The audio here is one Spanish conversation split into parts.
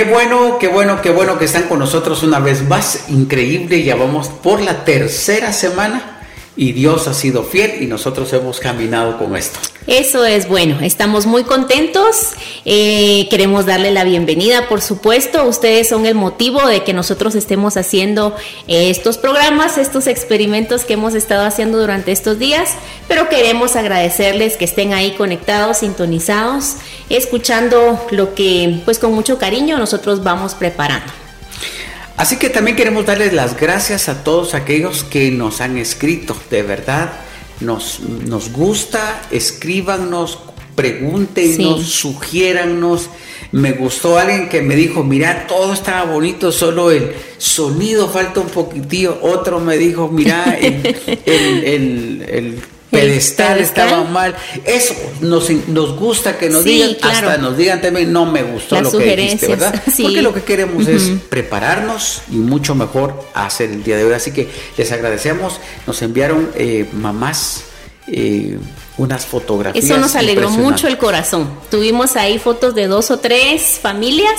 Qué bueno, qué bueno, qué bueno que están con nosotros una vez más. Increíble, ya vamos por la tercera semana y Dios ha sido fiel y nosotros hemos caminado con esto. Eso es bueno, estamos muy contentos, eh, queremos darle la bienvenida, por supuesto, ustedes son el motivo de que nosotros estemos haciendo eh, estos programas, estos experimentos que hemos estado haciendo durante estos días, pero queremos agradecerles que estén ahí conectados, sintonizados, escuchando lo que pues con mucho cariño nosotros vamos preparando. Así que también queremos darles las gracias a todos aquellos que nos han escrito, de verdad. Nos, nos gusta, escríbanos, pregúntenos, sugiérannos. Me gustó alguien que me dijo, mira, todo estaba bonito, solo el sonido falta un poquitillo. Otro me dijo, mira, el pedestal estaba mal. Eso nos, nos gusta que nos digan, hasta nos digan también, no me gustó lo que dijiste, ¿verdad? Porque lo que queremos es prepararnos y mucho mejor hacer el día de hoy. Así que les agradecemos. Nos enviaron eh, mamás. Eh, unas fotografías. Eso nos alegró mucho el corazón. Tuvimos ahí fotos de dos o tres familias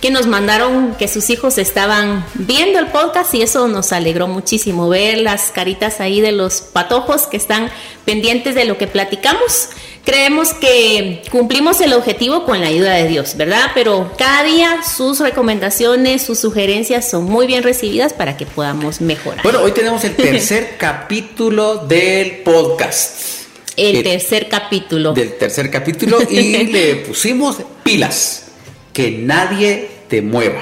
que nos mandaron que sus hijos estaban viendo el podcast y eso nos alegró muchísimo ver las caritas ahí de los patojos que están pendientes de lo que platicamos. Creemos que cumplimos el objetivo con la ayuda de Dios, ¿verdad? Pero cada día sus recomendaciones, sus sugerencias son muy bien recibidas para que podamos mejorar. Bueno, hoy tenemos el tercer capítulo del podcast. El, tercer capítulo. Del tercer capítulo y le pusimos pilas. Que nadie te mueva.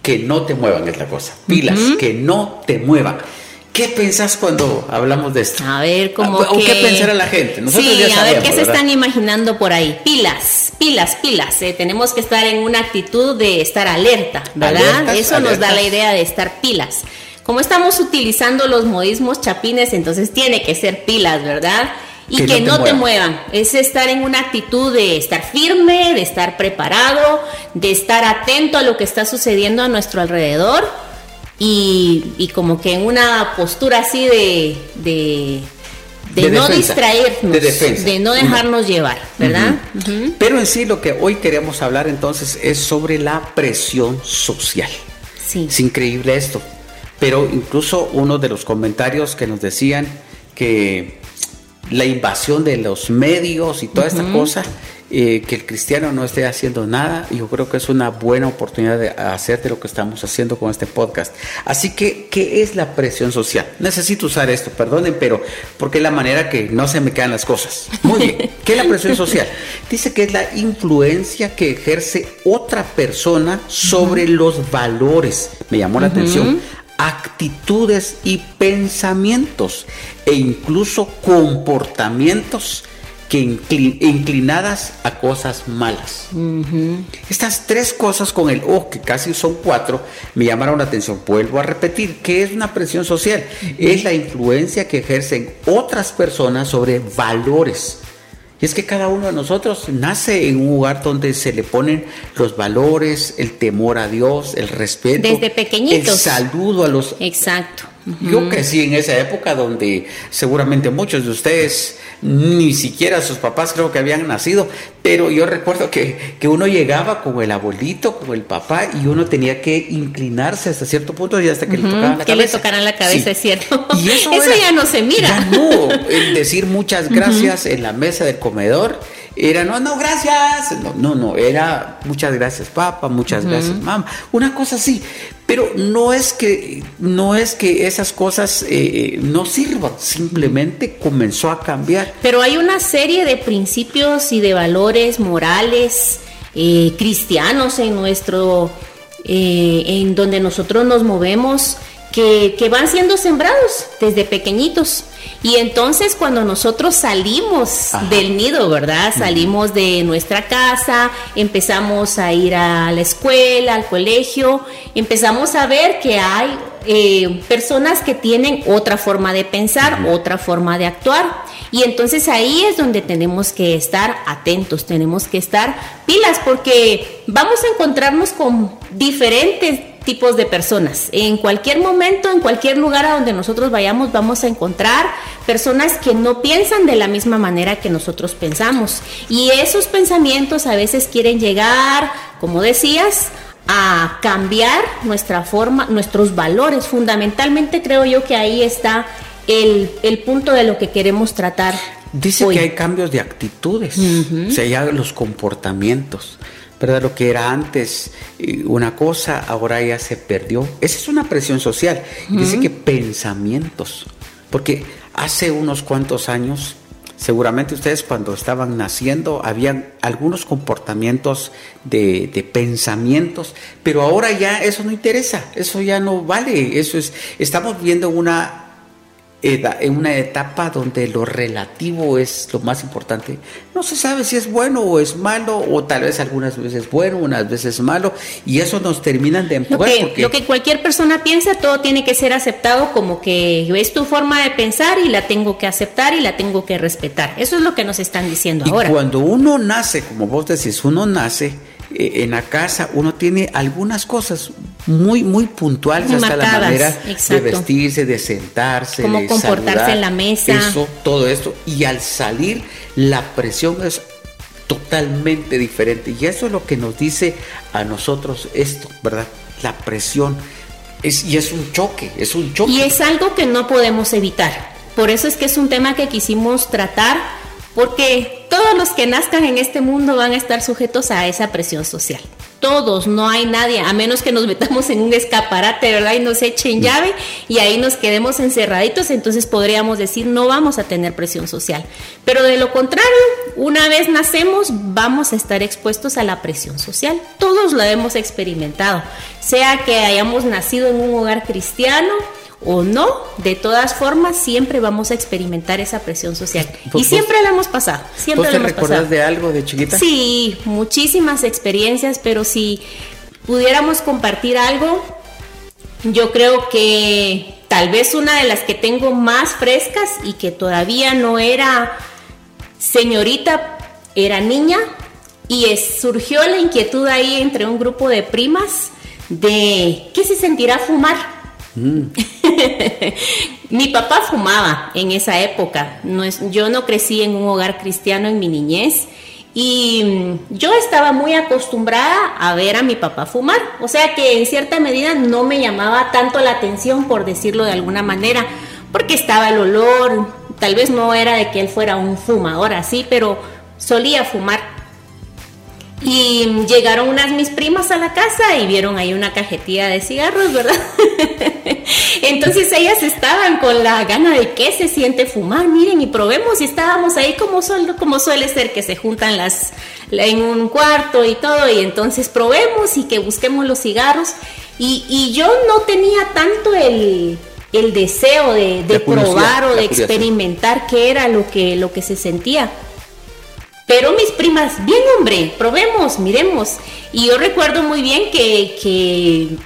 Que no te muevan es la cosa. Pilas, que no te muevan. ¿Qué pensás cuando hablamos de esto? A ver, como ¿O qué pensará la gente? Nosotros sí, a ver qué se están imaginando por ahí. Pilas, pilas, pilas. Eh, tenemos que estar en una actitud de estar alerta, ¿verdad? Eso nos da la idea de estar pilas. Como estamos utilizando los modismos chapines, entonces tiene que ser pilas, ¿verdad? y que, no, te, muevan. Es estar en una actitud de estar firme, de estar preparado, de estar atento a lo que está sucediendo a nuestro alrededor y, como que en una postura así de, de, no distraernos, de, no dejarnos llevar, ¿verdad? Pero en sí lo que hoy queremos hablar entonces es sobre la presión social. Sí. Es increíble esto. Pero incluso uno de los comentarios que nos decían que la invasión de los medios y toda esta cosa, eh, que el cristiano no esté haciendo nada, yo creo que es una buena oportunidad de hacer de lo que estamos haciendo con este podcast. Así que, ¿qué es la presión social? Necesito usar esto, perdonen, pero porque es la manera que no se me quedan las cosas. Muy bien, ¿qué es la presión social? Dice que es la influencia que ejerce otra persona sobre los valores. Me llamó la atención actitudes y pensamientos e incluso comportamientos que inclinadas a cosas malas. Estas tres cosas con el O, que casi son cuatro, me llamaron la atención. Vuelvo a repetir, ¿qué es una presión social? Es la influencia que ejercen otras personas sobre valores y es que cada uno de nosotros nace en un lugar donde se le ponen los valores, el temor a Dios, el respeto. Desde pequeñitos. El saludo a los... Exacto. Yo crecí en esa época donde seguramente muchos de ustedes ni siquiera sus papás creo que habían nacido, pero yo recuerdo que, uno llegaba con el abuelito, con el papá, y uno tenía que inclinarse hasta cierto punto y hasta que le tocaran la que cabeza. le tocaran la cabeza, es cierto. Y eso, ya no se mira. Ya no, el decir muchas gracias en la mesa del comedor era, no, no, gracias. No, no, no, era muchas gracias, papá, muchas gracias, mamá. Una cosa así. Pero no es que, no es que esas cosas eh, no sirvan, simplemente comenzó a cambiar. Pero hay una serie de principios y de valores morales eh, cristianos en nuestro, eh, en donde nosotros nos movemos que, van siendo sembrados desde pequeñitos. Y entonces cuando nosotros salimos del nido, ¿verdad? Salimos de nuestra casa, empezamos a ir a la escuela, al colegio, empezamos a ver que hay eh, personas que tienen otra forma de pensar, otra forma de actuar. Y entonces ahí es donde tenemos que estar atentos, tenemos que estar pilas, porque vamos a encontrarnos con diferentes tipos de personas. En cualquier momento, en cualquier lugar a donde nosotros vayamos, vamos a encontrar personas que no piensan de la misma manera que nosotros pensamos. Y esos pensamientos a veces quieren llegar, como decías, a cambiar nuestra forma, nuestros valores. Fundamentalmente creo yo que ahí está el, punto de lo que queremos tratar. Dice que hay cambios de actitudes, o sea, ya los comportamientos. ¿Verdad? Lo que era antes eh, una cosa, ahora ya se perdió. Esa es una presión social. Dice que pensamientos, porque hace unos cuantos años Seguramente ustedes cuando estaban naciendo habían algunos comportamientos de, de, pensamientos, pero ahora ya eso no interesa, eso ya no vale, eso es, estamos viendo una en una etapa donde lo relativo es lo más importante. No se sabe si es bueno o es malo, o tal vez algunas veces bueno, unas veces malo, y eso nos terminan de empujar. Lo que, lo que cualquier persona piensa, todo tiene que ser aceptado como que es tu forma de pensar y la tengo que aceptar y la tengo que respetar. Eso es lo que nos están diciendo y ahora. Cuando uno nace, como vos decís, uno nace en la casa uno tiene algunas cosas muy, muy puntuales hasta la manera de vestirse, de sentarse, de comportarse en la mesa. Eso, todo esto. Y al salir, la presión es totalmente diferente. Y eso es lo que nos dice a nosotros esto, ¿verdad? La presión. Es, y es un choque, es un choque. Y es algo que no podemos evitar. Por eso es que es un tema que quisimos tratar porque todos los que nazcan en este mundo van a estar sujetos a esa presión social. Todos, no hay nadie, a menos que nos metamos en un escaparate, ¿verdad? Y nos echen llave y ahí nos quedemos encerraditos, entonces podríamos decir no vamos a tener presión social. Pero de lo contrario, una vez nacemos, vamos a estar expuestos a la presión social. Todos la hemos experimentado, sea que hayamos nacido en un hogar cristiano, o no, de todas formas siempre vamos a experimentar esa presión social. Y siempre la hemos pasado, siempre ¿Vos te recuerdas de algo de chiquita? Sí, muchísimas experiencias, pero si pudiéramos compartir algo, yo creo que tal vez una de las que tengo más frescas y que todavía no era señorita, era niña, y surgió la inquietud ahí entre un grupo de primas de qué se sentirá fumar. Mm. mi papá fumaba en esa época. No es, yo no crecí en un hogar cristiano en mi niñez y mm, yo estaba muy acostumbrada a ver a mi papá fumar. O sea que en cierta medida no me llamaba tanto la atención, por decirlo de alguna manera, porque estaba el olor. Tal vez no era de que él fuera un fumador así, pero solía fumar. Y llegaron unas mis primas a la casa y vieron ahí una cajetilla de cigarros, ¿verdad? Entonces ellas estaban con la gana de qué se siente fumar, miren y probemos y estábamos ahí como, como suele ser que se juntan las en un cuarto y todo y entonces probemos y que busquemos los cigarros y, yo no tenía tanto el, deseo de, probar o de experimentar qué era lo que, lo que se sentía. Pero mis primas, bien hombre, probemos, miremos. Y yo recuerdo muy bien que, que,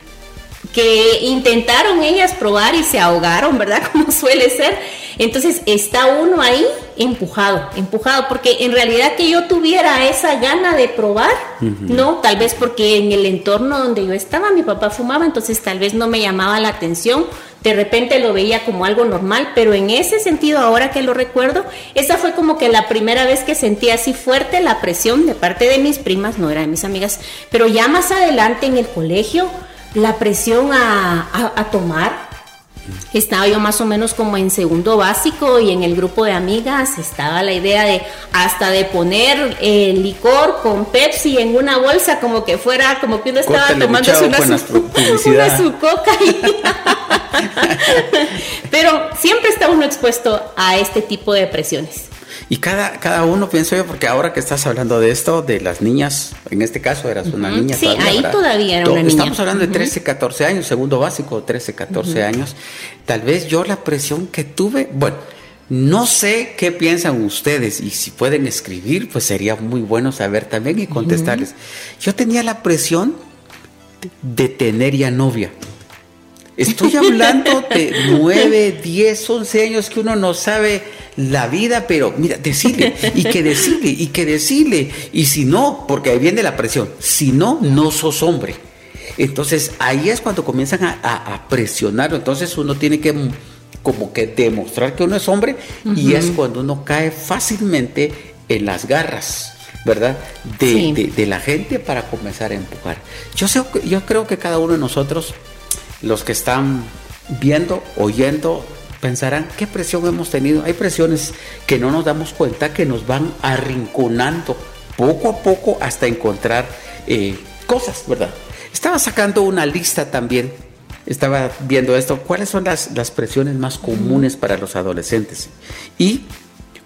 que intentaron ellas probar y se ahogaron, ¿verdad? Como suele ser. Entonces está uno ahí empujado, empujado, porque en realidad que yo tuviera esa gana de probar, no, tal vez porque en el entorno donde yo estaba mi papá fumaba, entonces tal vez no me llamaba la atención, de repente lo veía como algo normal, pero en ese sentido, ahora que lo recuerdo, esa fue como que la primera vez que sentí así fuerte la presión de parte de mis primas, no era de mis amigas, pero ya más adelante en el colegio, la presión a, tomar, estaba yo más o menos como en segundo básico y en el grupo de amigas estaba la idea de hasta de poner el licor con Pepsi en una bolsa como que fuera como que uno estaba tomando una, su, una su coca Pero siempre está uno expuesto a este tipo de presiones. Y cada, cada uno, pienso yo, porque ahora que estás hablando de esto, de las niñas, en este caso eras una niña. Sí, ahí todavía era una niña. Estamos hablando de 13, 14 años, segundo básico, 13, 14 años. Tal vez yo la presión que tuve, bueno, no sé qué piensan ustedes y si pueden escribir, pues sería muy bueno saber también y contestarles. Yo tenía la presión de tener ya novia. Estoy hablando de 9, 10, 11 años que uno no sabe la vida, pero mira, decirle, y que decirle, y que decirle, y si no, porque ahí viene la presión, si no, no sos hombre. Entonces ahí es cuando comienzan a, a, presionar, entonces uno tiene que como que demostrar que uno es hombre y es cuando uno cae fácilmente en las garras ¿verdad? De, la gente para comenzar a empujar. Yo, sé, yo creo que cada uno de nosotros, los que están viendo, oyendo, pensarán qué presión hemos tenido. Hay presiones que no nos damos cuenta que nos van arrinconando poco a poco hasta encontrar eh, cosas, ¿verdad? Estaba sacando una lista también, estaba viendo esto, cuáles son las, las presiones más comunes para los adolescentes. Y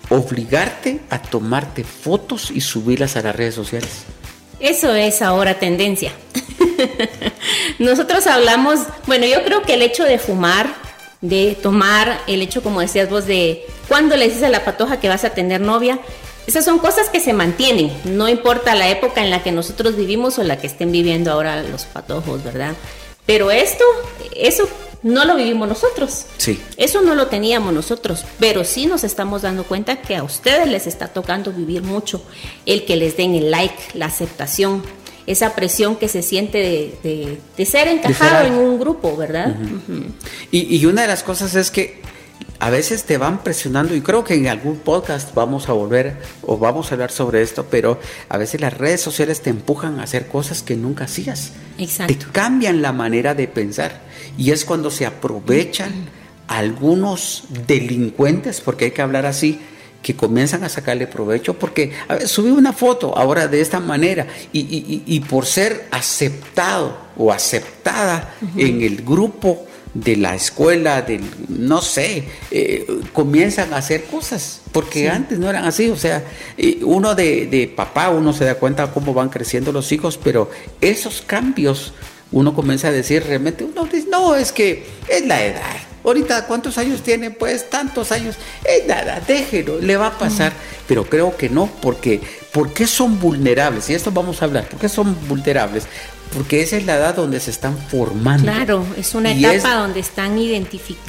obligarte a tomarte fotos y subirlas a las redes sociales. Eso es ahora tendencia. Nosotros hablamos, bueno, yo creo que el hecho de fumar, de tomar, el hecho, como decías vos, de cuando le dices a la patoja que vas a tener novia, esas son cosas que se mantienen, no importa la época en la que nosotros vivimos o la que estén viviendo ahora los patojos, ¿verdad? Pero esto, eso no lo vivimos nosotros. Sí. Eso no lo teníamos nosotros, pero sí nos estamos dando cuenta que a ustedes les está tocando vivir mucho el que les den el like, la aceptación, esa presión que se siente de, ser encajado en un grupo, ¿verdad? y, y una de las cosas es que a veces te van presionando y creo que en algún podcast vamos a volver o vamos a hablar sobre esto, pero a veces las redes sociales te empujan a hacer cosas que nunca hacías. Exacto. Te cambian la manera de pensar y es cuando se aprovechan algunos delincuentes, porque hay que hablar así, que comienzan a sacarle provecho porque subí una foto ahora de esta manera y, por ser aceptado o aceptada en el grupo de la escuela, del, no sé, eh, comienzan a hacer cosas, porque antes no eran así, o sea, uno de, de, papá, uno se da cuenta cómo van creciendo los hijos, pero esos cambios, uno comienza a decir realmente, uno dice, no, es que es la edad. Ahorita, ¿cuántos años tiene? Pues tantos años. Es nada, déjelo, le va a pasar. Pero creo que no, porque ¿por qué son vulnerables? Y esto vamos a hablar. ¿Por qué son vulnerables? porque esa es la edad donde se están formando. Claro, es una etapa donde están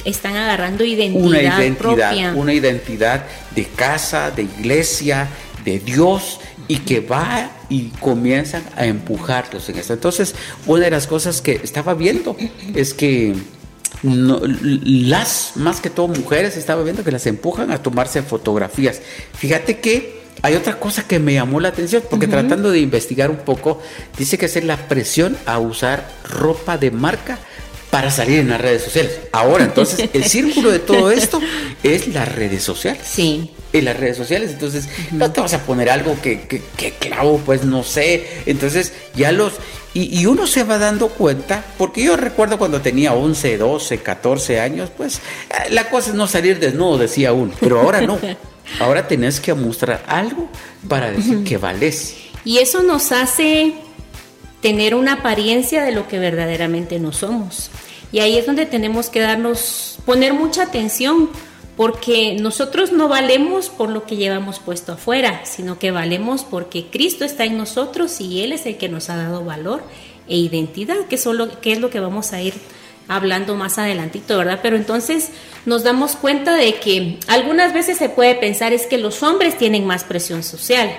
están agarrando identidad, una identidad propia. Una identidad de casa, de iglesia, de Dios y que va y comienzan a empujarlos en esto. Entonces, una de las cosas que estaba viendo es que las, más que todo mujeres, estaba viendo que las empujan a tomarse fotografías. Fíjate que hay otra cosa que me llamó la atención, porque tratando de investigar un poco, dice que es la presión a usar ropa de marca para salir en las redes sociales. Ahora, entonces, el círculo de todo esto es las redes sociales. Sí. En las redes sociales, entonces, no te vas a poner algo que, que, clavo, pues no sé. Entonces, ya los. Y, y, uno se va dando cuenta, porque yo recuerdo cuando tenía 11, 12, 14 años, pues eh, la cosa es no salir desnudo, decía uno, pero ahora no. Ahora tenés que mostrar algo para decir que vales. Y eso nos hace tener una apariencia de lo que verdaderamente no somos. Y ahí es donde tenemos que darnos, poner mucha atención, porque nosotros no valemos por lo que llevamos puesto afuera, sino que valemos porque Cristo está en nosotros y Él es el que nos ha dado valor e identidad, que, solo, que es lo que vamos a ir hablando más adelantito, ¿verdad? Pero entonces nos damos cuenta de que algunas veces se puede pensar es que los hombres tienen más presión social.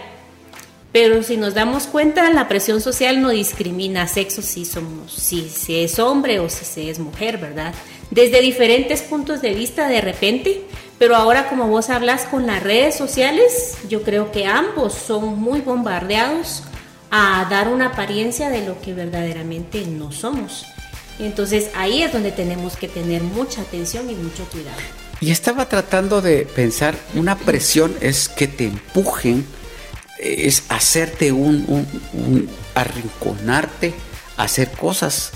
Pero si nos damos cuenta, la presión social no discrimina sexo si somos, si es hombre o si se es mujer, ¿verdad? Desde diferentes puntos de vista de repente, pero ahora como vos hablas con las redes sociales, yo creo que ambos son muy bombardeados a dar una apariencia de lo que verdaderamente no somos. Entonces ahí es donde tenemos que tener mucha atención y mucho cuidado. Y estaba tratando de pensar, una presión es que te empujen, es hacerte un, arrinconarte, hacer cosas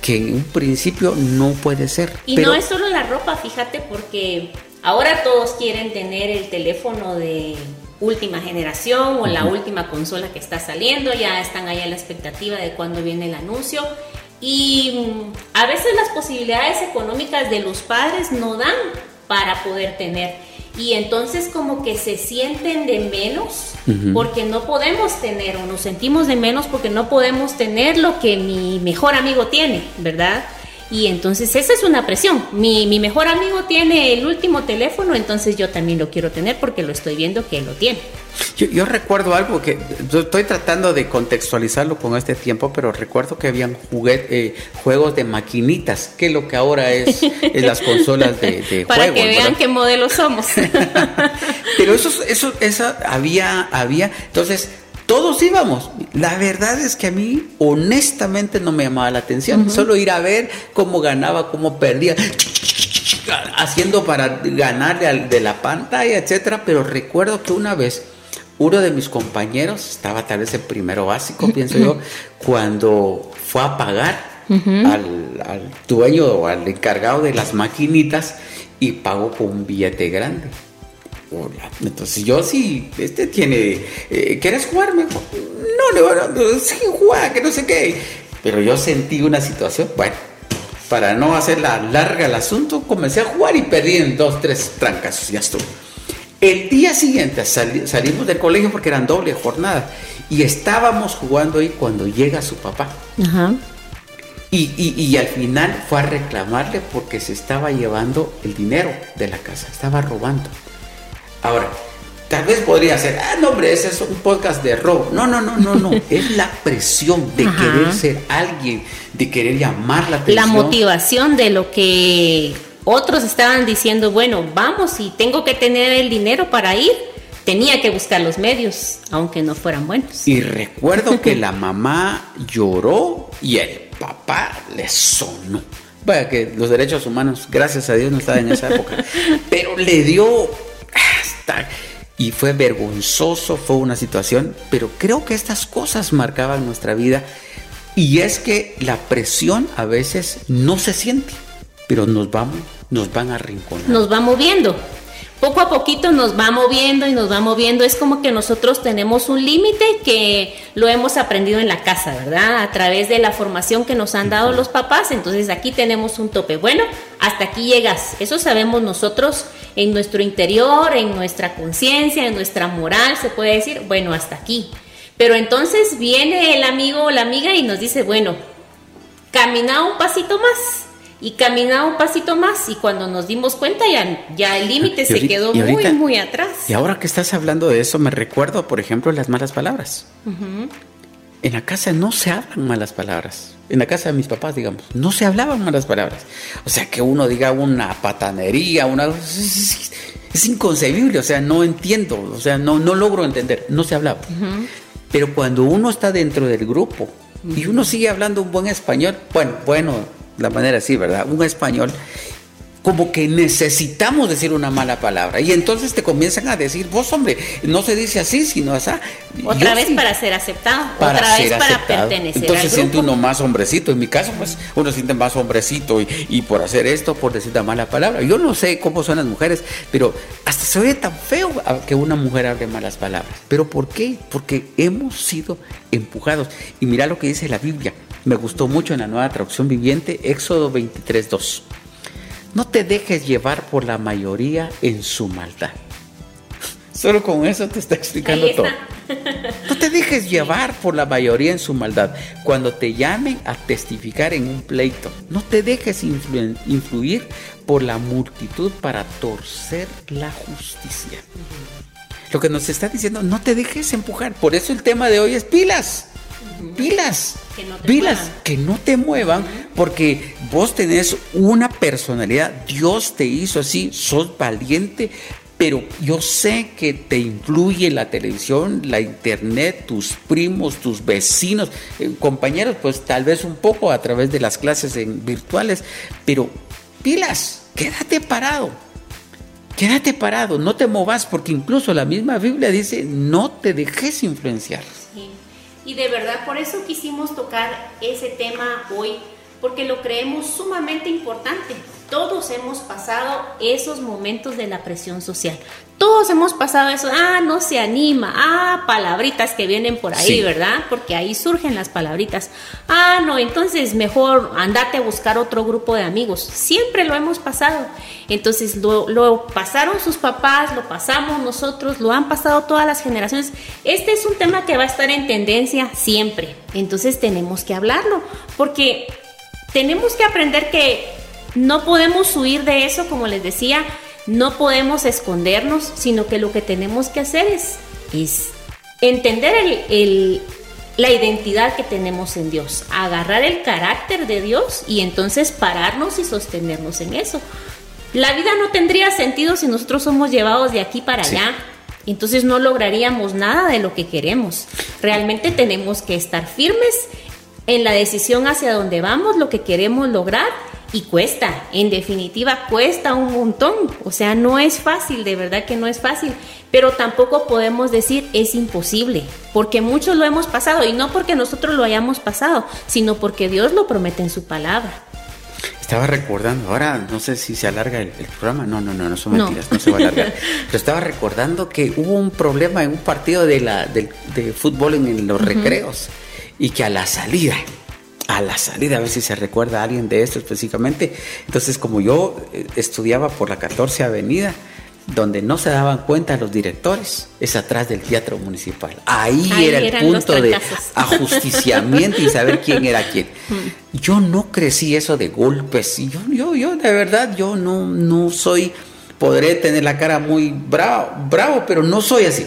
que en un principio no puede ser. Y no es solo la ropa, fíjate, porque ahora todos quieren tener el teléfono de última generación o la última consola que está saliendo, ya están ahí a la expectativa de cuándo viene el anuncio y mm, a veces las posibilidades económicas de los padres no dan para poder tener. Y entonces como que se sienten de menos porque no podemos tener o nos sentimos de menos porque no podemos tener lo que mi mejor amigo tiene, ¿verdad? Y entonces esa es una presión. Mi, mi mejor amigo tiene el último teléfono, entonces yo también lo quiero tener porque lo estoy viendo que él lo tiene. Yo, recuerdo algo que estoy tratando de contextualizarlo con este tiempo, pero recuerdo que habían eh, juegos de maquinitas, que es lo que ahora es, las consolas de, de Para que vean qué modelo somos. pero eso, eso, esa había, había, entonces todos íbamos. La verdad es que a mí honestamente no me llamaba la atención. Solo ir a ver cómo ganaba, cómo perdía, haciendo para ganarle al de la pantalla, etcétera. Pero recuerdo que una vez uno de mis compañeros estaba tal vez en primero básico, pienso yo, cuando fue a pagar al, al dueño o al encargado de las maquinitas y pagó con un billete grande. Entonces yo sí, este tiene, eh, ¿quieres jugar? no, no, no, sí, juega, que no sé qué. Pero yo sentí una situación, bueno, para no hacer la larga el asunto, comencé a jugar y perdí en dos, tres trancas, ya estuvo. El día siguiente salimos del colegio porque eran doble jornada y estábamos jugando ahí cuando llega su papá. Ajá. Y, y, y, al final fue a reclamarle porque se estaba llevando el dinero de la casa, estaba robando. Ahora, tal vez podría ser, ah, no, hombre, ese es un podcast de robo. No, no, no, no, no. es la presión de querer ser alguien, de querer llamar la atención. La motivación de lo que otros estaban diciendo, bueno, vamos y tengo que tener el dinero para ir. Tenía que buscar los medios, aunque no fueran buenos. Y recuerdo que la mamá lloró y el papá le sonó. Vaya que los derechos humanos, gracias a Dios, no estaban en esa época. Pero le dio y fue vergonzoso, fue una situación, pero creo que estas cosas marcaban nuestra vida. Y es que la presión a veces no se siente, pero nos vamos, nos van a rinconar. Nos va moviendo poco a poquito nos va moviendo y nos va moviendo. Es como que nosotros tenemos un límite que lo hemos aprendido en la casa, ¿verdad? A través de la formación que nos han dado los papás. Entonces aquí tenemos un tope. Bueno, hasta aquí llegas. Eso sabemos nosotros en nuestro interior, en nuestra conciencia, en nuestra moral, se puede decir, bueno, hasta aquí. Pero entonces viene el amigo o la amiga y nos dice, bueno, camina un pasito más y caminaba un pasito más y cuando nos dimos cuenta ya, ya el límite se quedó muy, muy atrás. Y ahora que estás hablando de eso, me recuerdo, por ejemplo, las malas palabras. En la casa no se hablan malas palabras. En la casa de mis papás, digamos, no se hablaban malas palabras. O sea, que uno diga una patanería, una... Es, inconcebible, o sea, no entiendo, o sea, no, no logro entender, no se hablaba. Pero cuando uno está dentro del grupo y uno sigue hablando un buen español, bueno, bueno, la manera así, ¿verdad? Un español como que necesitamos decir una mala palabra. Y entonces te comienzan a decir, vos hombre, no se dice así, sino así. Otra vez para ser aceptado, otra vez para pertenecer. Entonces siente uno más hombrecito. En mi caso, pues uno siente más hombrecito y, por hacer esto, por decir la mala palabra. Yo no sé cómo son las mujeres, pero hasta se oye tan feo que una mujer hable malas palabras. ¿Pero por qué? Porque hemos sido empujados. Y mira lo que dice la Biblia. Me gustó mucho en la nueva traducción viviente, Éxodo 23.2. No te dejes llevar por la mayoría en su maldad. Solo con eso te está explicando todo. No te dejes llevar por la mayoría en su maldad. Cuando te llamen a testificar en un pleito, no te dejes influir por la multitud para torcer la justicia. Lo que nos está diciendo, no te dejes empujar. Por eso el tema de hoy es pilas pilas, que no te pilas, muevan. que no te muevan, porque vos tenés una personalidad, Dios te hizo así, sos valiente, pero yo sé que te influye la televisión, la internet, tus primos, tus vecinos, eh, compañeros, pues tal vez un poco a través de las clases en virtuales, pero pilas, quédate parado. Quédate parado, no te movas, porque incluso la misma Biblia dice, no te dejes influenciar. Y de verdad por eso quisimos tocar ese tema hoy, porque lo creemos sumamente importante. Todos hemos pasado esos momentos de la presión social. Todos hemos pasado eso. Ah, no se anima. Ah, palabritas que vienen por ahí, ¿verdad? Porque ahí surgen las palabritas. Ah, no, entonces mejor andate a buscar otro grupo de amigos. Siempre lo hemos pasado. Entonces lo, lo pasaron sus papás, lo pasamos nosotros, lo han pasado todas las generaciones. Este es un tema que va a estar en tendencia siempre. Entonces tenemos que hablarlo. Porque tenemos que aprender que no podemos huir de eso, como les decía, no podemos escondernos, sino que lo que tenemos que hacer es, es entender el, la identidad que tenemos en Dios, agarrar el carácter de Dios y entonces pararnos y sostenernos en eso. La vida no tendría sentido si nosotros somos llevados de aquí para allá. Entonces no lograríamos nada de lo que queremos. Realmente tenemos que estar firmes en la decisión hacia dónde vamos, lo que queremos lograr y cuesta, en definitiva cuesta un montón, o sea, no es fácil, de verdad que no es fácil, pero tampoco podemos decir es imposible, porque muchos lo hemos pasado y no porque nosotros lo hayamos pasado, sino porque Dios lo promete en su palabra. Estaba recordando, ahora no sé si se alarga el, programa, no, no, no, no son mentiras, no, se va a alargar, pero estaba recordando que hubo un problema en un partido de, la, de, fútbol en, los recreos y que a la salida, a la salida, a ver si se recuerda a alguien de esto específicamente. Entonces, como yo eh, estudiaba por la 14 Avenida, donde no se daban cuenta los directores, es atrás del teatro municipal. Ahí, era el punto de ajusticiamiento y saber quién era quién. Mm. Yo no crecí eso de golpes. Yo, yo, yo, de verdad, yo no, no soy, podré tener la cara muy bravo, bravo, pero no soy así.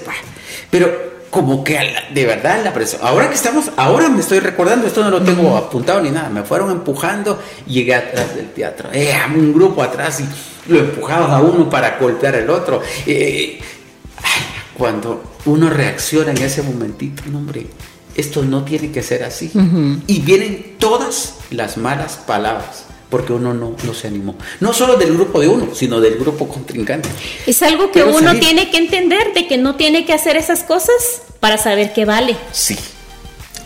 Pero como que de verdad la presión. Ahora que estamos, ahora me estoy recordando, esto no lo tengo apuntado ni nada, me fueron empujando y llegué atrás del teatro. Eh, un grupo atrás y lo empujaban a uno para golpear al otro. Eh, cuando uno reacciona en ese momentito, no, hombre, esto no tiene que ser así. Y vienen todas las malas palabras porque uno no, no, se animó. No solo del grupo de uno, sino del grupo contrincante. Es algo que uno tiene que entender, de que no tiene que hacer esas cosas para saber qué vale. Sí.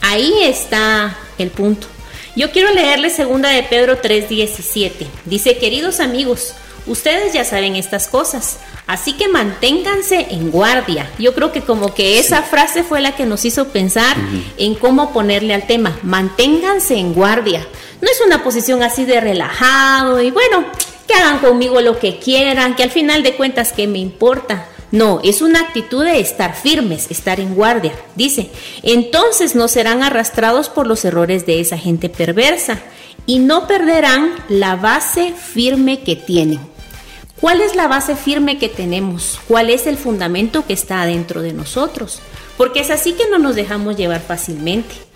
Ahí está el punto. Yo quiero leerle segunda de Pedro 3:17. Dice, queridos amigos, ustedes ya saben estas cosas, así que manténganse en guardia. Yo creo que como que esa frase fue la que nos hizo pensar en cómo ponerle al tema, manténganse en guardia no es una posición así de relajado y bueno, que hagan conmigo lo que quieran, que al final de cuentas, ¿qué me importa? No, es una actitud de estar firmes, estar en guardia. Dice, entonces no serán arrastrados por los errores de esa gente perversa y no perderán la base firme que tienen. ¿Cuál es la base firme que tenemos? ¿Cuál es el fundamento que está dentro de nosotros? Porque es así que no nos dejamos llevar fácilmente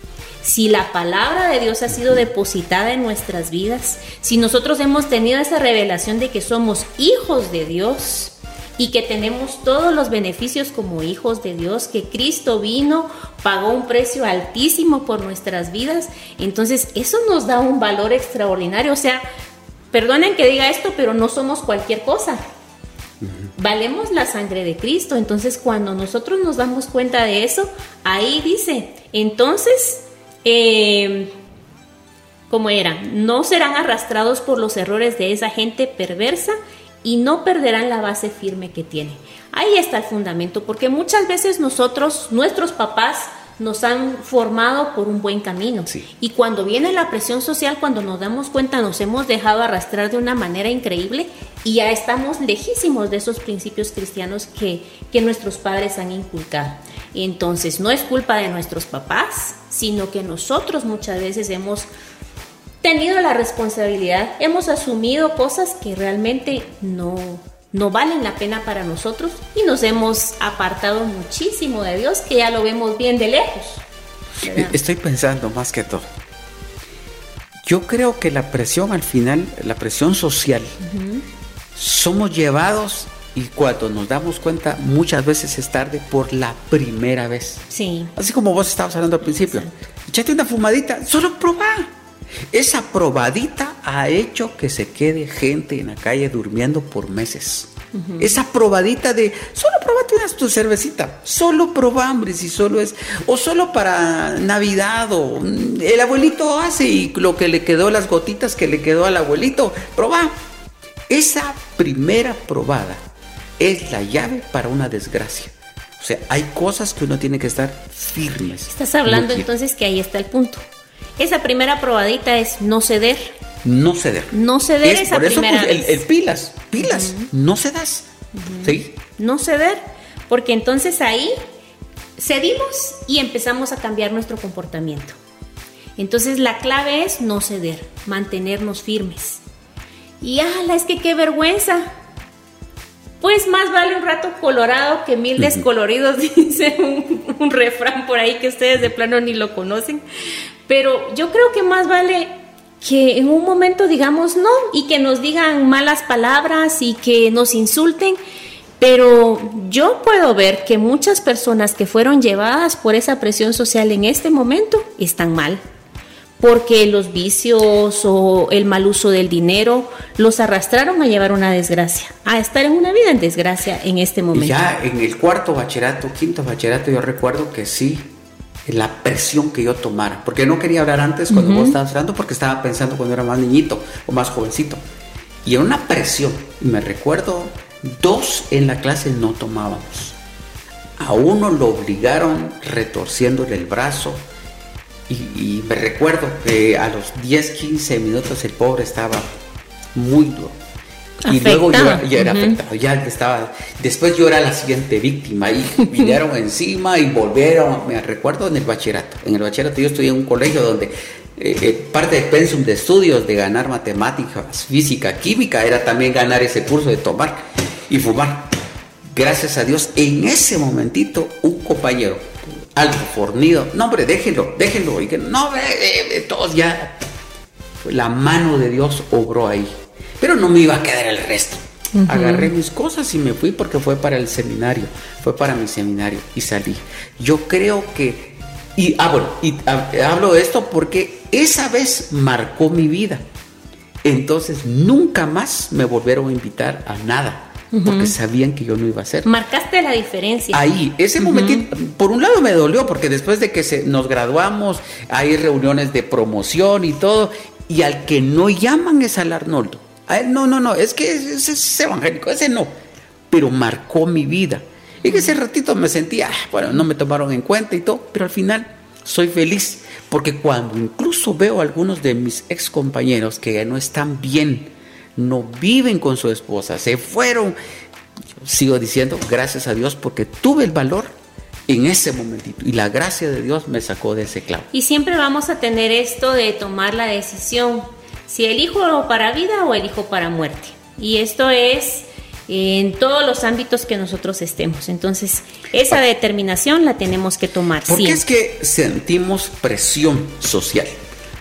si la palabra de Dios ha sido depositada en nuestras vidas, si nosotros hemos tenido esa revelación de que somos hijos de Dios y que tenemos todos los beneficios como hijos de Dios, que Cristo vino, pagó un precio altísimo por nuestras vidas, entonces eso nos da un valor extraordinario. O sea, perdonen que diga esto, pero no somos cualquier cosa. Valemos la sangre de Cristo. Entonces, cuando nosotros nos damos cuenta de eso, ahí dice, entonces eh, como era, no serán arrastrados por los errores de esa gente perversa y no perderán la base firme que tiene. Ahí está el fundamento, porque muchas veces nosotros, nuestros papás, nos han formado por un buen camino. Y cuando viene la presión social, cuando nos damos cuenta, nos hemos dejado arrastrar de una manera increíble y ya estamos lejísimos de esos principios cristianos que, que nuestros padres han inculcado. Entonces, no es culpa de nuestros papás, sino que nosotros muchas veces hemos tenido la responsabilidad, hemos asumido cosas que realmente no, no valen la pena para nosotros y nos hemos apartado muchísimo de Dios, que ya lo vemos bien de lejos. Estoy pensando más que todo. Yo creo que la presión al final, la presión social, somos llevados y cuando nos damos cuenta, muchas veces es tarde por la primera vez. Sí. Así como vos estabas hablando al principio. Echate una fumadita, solo probá. Esa probadita ha hecho que se quede gente en la calle durmiendo por meses. Esa probadita de solo probate una tu cervecita, solo probá, hombre, si solo es, o solo para Navidad, o el abuelito hace y lo que le quedó, las gotitas que le quedó al abuelito, probá. Esa primera probada es la llave para una desgracia. O sea, hay cosas que uno tiene que estar firmes. Estás hablando entonces que ahí está el punto. Esa primera probadita es no ceder. No ceder. No ceder esa por eso, pues, primera El, pilas, pilas, no cedas. ¿Sí? No ceder, porque entonces ahí cedimos y empezamos a cambiar nuestro comportamiento. Entonces la clave es no ceder, mantenernos firmes. Y ala, es que qué vergüenza. Pues más vale un rato colorado que mil descoloridos, dice un, un refrán por ahí que ustedes de plano ni lo conocen. Pero yo creo que más vale que en un momento digamos no y que nos digan malas palabras y que nos insulten, pero yo puedo ver que muchas personas que fueron llevadas por esa presión social en este momento están mal, porque los vicios o el mal uso del dinero los arrastraron a llevar una desgracia, a estar en una vida en desgracia en este momento. ya en el cuarto bachillerato, quinto bachillerato, yo recuerdo que sí, la presión que yo tomara, porque no quería hablar antes cuando vos estabas hablando, porque estaba pensando cuando era más niñito o más jovencito. Y era una presión. Me recuerdo, dos en la clase no tomábamos. A uno lo obligaron retorciéndole el brazo. Y, me recuerdo que a los 10, 15 minutos el pobre estaba muy duro. Y luego yo era afectado, ya estaba. Después yo era la siguiente víctima y vinieron encima y volvieron. Me recuerdo en el bachillerato. En el bachillerato yo estudié en un colegio donde eh, eh, parte del pensum de estudios de ganar matemáticas, física, química era también ganar ese curso de tomar y fumar. Gracias a Dios, en ese momentito, un compañero, algo fornido, no hombre, déjenlo, déjenlo, y que no, eh, todos ya. La mano de Dios obró ahí pero no me iba a quedar el resto. Agarré mis cosas y me fui porque fue para el seminario, fue para mi seminario y salí. Yo creo que, y, ah, bueno, y ah, hablo de esto porque esa vez marcó mi vida. Entonces nunca más me volvieron a invitar a nada. Porque sabían que yo no iba a hacer. Marcaste la diferencia. Ahí, ese momentito, por un lado me dolió, porque después de que se, nos graduamos, hay reuniones de promoción y todo, y al que no llaman es al Arnoldo no, no, no, es que ese es evangélico, ese no. Pero marcó mi vida. Y que ese ratito me sentía, ah, bueno, no me tomaron en cuenta y todo, pero al final soy feliz. Porque cuando incluso veo a algunos de mis ex compañeros que no están bien, no viven con su esposa, se fueron, sigo diciendo, gracias a Dios, porque tuve el valor en ese momentito y la gracia de Dios me sacó de ese clavo. Y siempre vamos a tener esto de tomar la decisión si elijo para vida o elijo para muerte. Y esto es en todos los ámbitos que nosotros estemos. Entonces, esa determinación la tenemos que tomar. ¿Por qué es que sentimos presión social?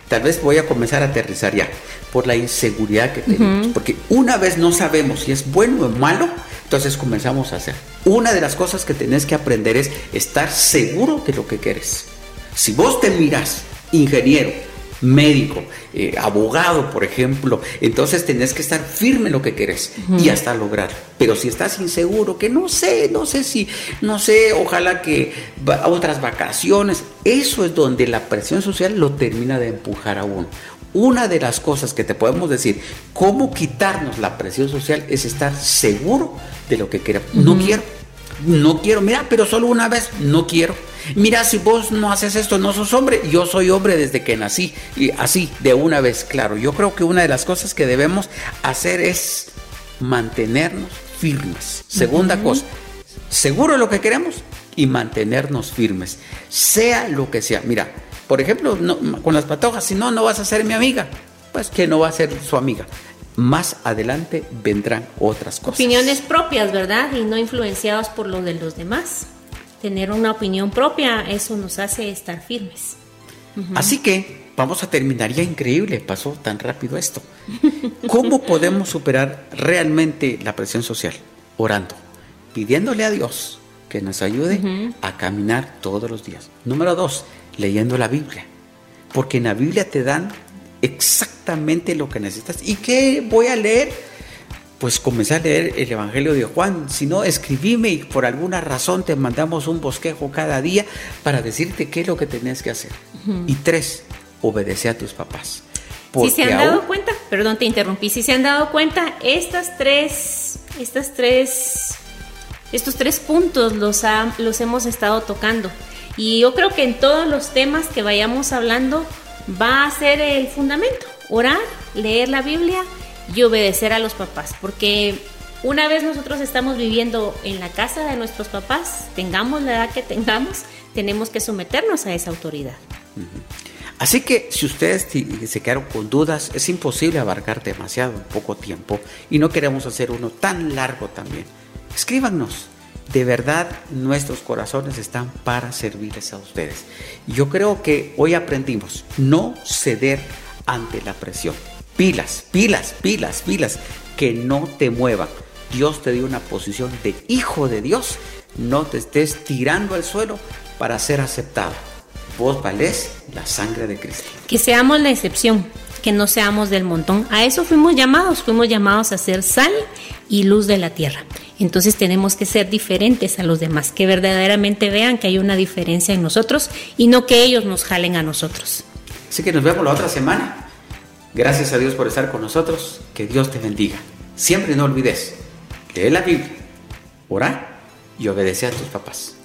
Tal vez voy a comenzar a aterrizar ya por la inseguridad que tenemos. Porque una vez no sabemos si es bueno o malo, entonces comenzamos a hacer. Una de las cosas que tenés que aprender es estar seguro de lo que quieres. Si vos te miras ingeniero, médico, eh, abogado, por ejemplo. Entonces tenés que estar firme en lo que querés y hasta lograr. Pero si estás inseguro, que no sé, no sé si, no sé, ojalá que otras vacaciones, eso es donde la presión social lo termina de empujar a uno. Una de las cosas que te podemos decir, cómo quitarnos la presión social es estar seguro de lo que queremos. No quiero, no quiero, mira, pero solo una vez, no quiero Mira, si vos no haces esto, no sos hombre. Yo soy hombre desde que nací. Y así, de una vez, claro. Yo creo que una de las cosas que debemos hacer es mantenernos firmes. Segunda cosa, seguro lo que queremos y mantenernos firmes. Sea lo que sea. Mira, por ejemplo, con las patojas, si no, no vas a ser mi amiga. Pues que no va a ser su amiga más adelante vendrán otras cosas. Opiniones propias, ¿verdad? Y no influenciados por lo de los demás tener una opinión propia, eso nos hace estar firmes. Así que vamos a terminar, ya increíble, pasó tan rápido esto. ¿Cómo podemos superar realmente la presión social? Orando, pidiéndole a Dios que nos ayude a caminar todos los días. Número dos, leyendo la Biblia, porque en la Biblia te dan exactamente lo que necesitas. ¿Y qué voy a leer? Pues comencé a leer el Evangelio de Juan. Si no, escribime y por alguna razón te mandamos un bosquejo cada día para decirte qué es lo que tenés que hacer. Y tres, obedece a tus papás. Si se han dado cuenta, perdón, te interrumpí, si se han dado cuenta, estas tres, estas tres, estos tres puntos los, los hemos estado tocando. Y yo creo que en todos los temas que vayamos hablando va a ser el fundamento. Orar, leer la Biblia y obedecer a los papás, porque una vez nosotros estamos viviendo en la casa de nuestros papás, tengamos la edad que tengamos, tenemos que someternos a esa autoridad. Así que si ustedes se quedaron con dudas, es imposible abarcar demasiado en poco tiempo y no queremos hacer uno tan largo también. Escríbanos. De verdad, nuestros corazones están para servirles a ustedes. Yo creo que hoy aprendimos no ceder ante la presión. Pilas, pilas, pilas, pilas, que no te muevan. Dios te dio una posición de hijo de Dios. No te estés tirando al suelo para ser aceptado. Vos valés la sangre de Cristo. Que seamos la excepción, que no seamos del montón. A eso fuimos llamados, fuimos llamados a ser sal y luz de la tierra. Entonces tenemos que ser diferentes a los demás, que verdaderamente vean que hay una diferencia en nosotros y no que ellos nos jalen a nosotros. Así que nos vemos la otra semana. Gracias a Dios por estar con nosotros. Que Dios te bendiga. Siempre no olvides, lee la Biblia, ora y obedece a tus papás.